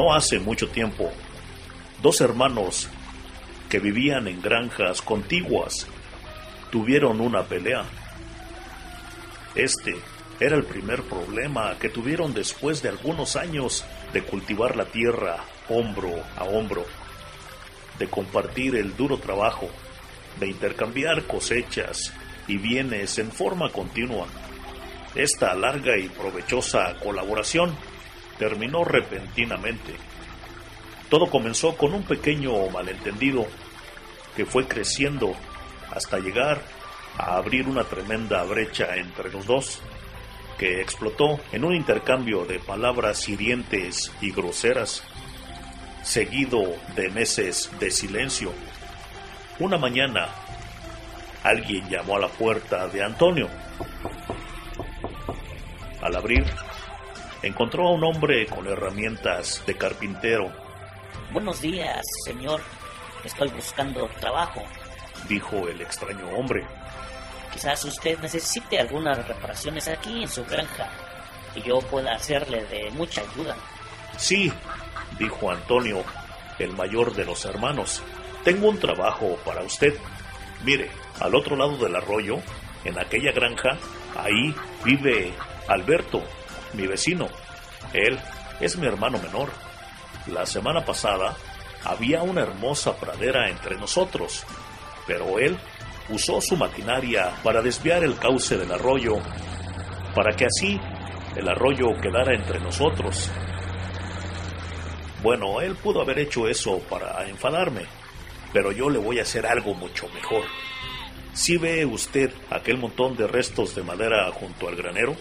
No hace mucho tiempo, dos hermanos que vivían en granjas contiguas tuvieron una pelea. Este era el primer problema que tuvieron después de algunos años de cultivar la tierra hombro a hombro, de compartir el duro trabajo, de intercambiar cosechas y bienes en forma continua. Esta larga y provechosa colaboración terminó repentinamente. Todo comenzó con un pequeño malentendido que fue creciendo hasta llegar a abrir una tremenda brecha entre los dos, que explotó en un intercambio de palabras hirientes y groseras, seguido de meses de silencio. Una mañana, alguien llamó a la puerta de Antonio. Al abrir, encontró a un hombre con herramientas de carpintero. Buenos días, señor. Estoy buscando trabajo, dijo el extraño hombre. Quizás usted necesite algunas reparaciones aquí en su granja y yo pueda hacerle de mucha ayuda. Sí, dijo Antonio, el mayor de los hermanos. Tengo un trabajo para usted. Mire, al otro lado del arroyo, en aquella granja, ahí vive Alberto, mi vecino. Él es mi hermano menor. La semana pasada había una hermosa pradera entre nosotros, pero él usó su maquinaria para desviar el cauce del arroyo, para que así el arroyo quedara entre nosotros. Bueno, él pudo haber hecho eso para enfadarme, pero yo le voy a hacer algo mucho mejor. Si ve usted aquel montón de restos de madera junto al granero,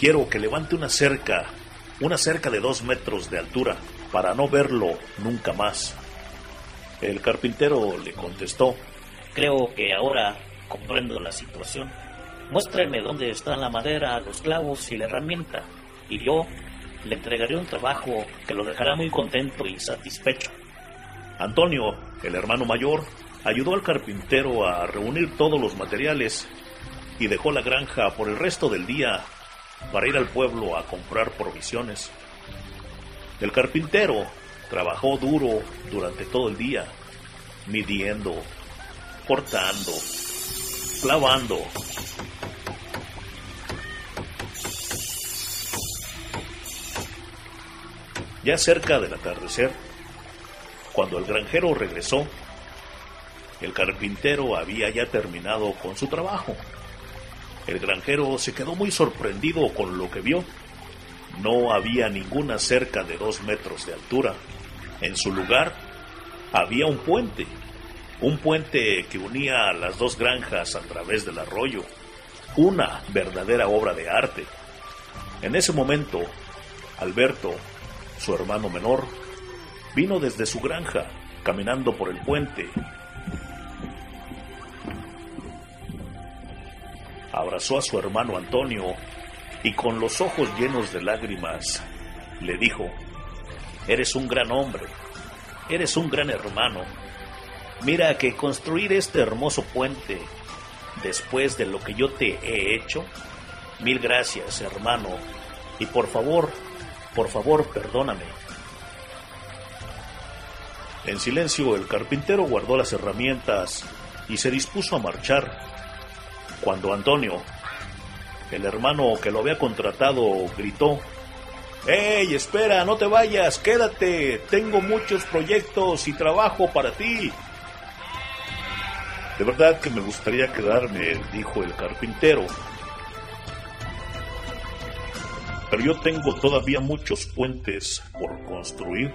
quiero que levante una cerca, una cerca de dos metros de altura, para no verlo nunca más. El carpintero le contestó, Creo que ahora comprendo la situación. Muéstreme dónde está la madera, los clavos y la herramienta, y yo le entregaré un trabajo que lo dejará muy contento y satisfecho. Antonio, el hermano mayor, ayudó al carpintero a reunir todos los materiales y dejó la granja por el resto del día para ir al pueblo a comprar provisiones. El carpintero trabajó duro durante todo el día, midiendo, cortando, clavando. Ya cerca del atardecer, cuando el granjero regresó, el carpintero había ya terminado con su trabajo. El granjero se quedó muy sorprendido con lo que vio. No había ninguna cerca de dos metros de altura. En su lugar había un puente un puente que unía las dos granjas a través del arroyo, una verdadera obra de arte. En ese momento, Alberto, su hermano menor, vino desde su granja, caminando por el puente. Abrazó a su hermano Antonio y con los ojos llenos de lágrimas le dijo, Eres un gran hombre, eres un gran hermano, Mira que construir este hermoso puente después de lo que yo te he hecho, mil gracias, hermano, y por favor, por favor, perdóname. En silencio el carpintero guardó las herramientas y se dispuso a marchar, cuando Antonio, el hermano que lo había contratado, gritó, ¡Ey, espera, no te vayas, quédate! Tengo muchos proyectos y trabajo para ti. De verdad que me gustaría quedarme, dijo el carpintero. Pero yo tengo todavía muchos puentes por construir.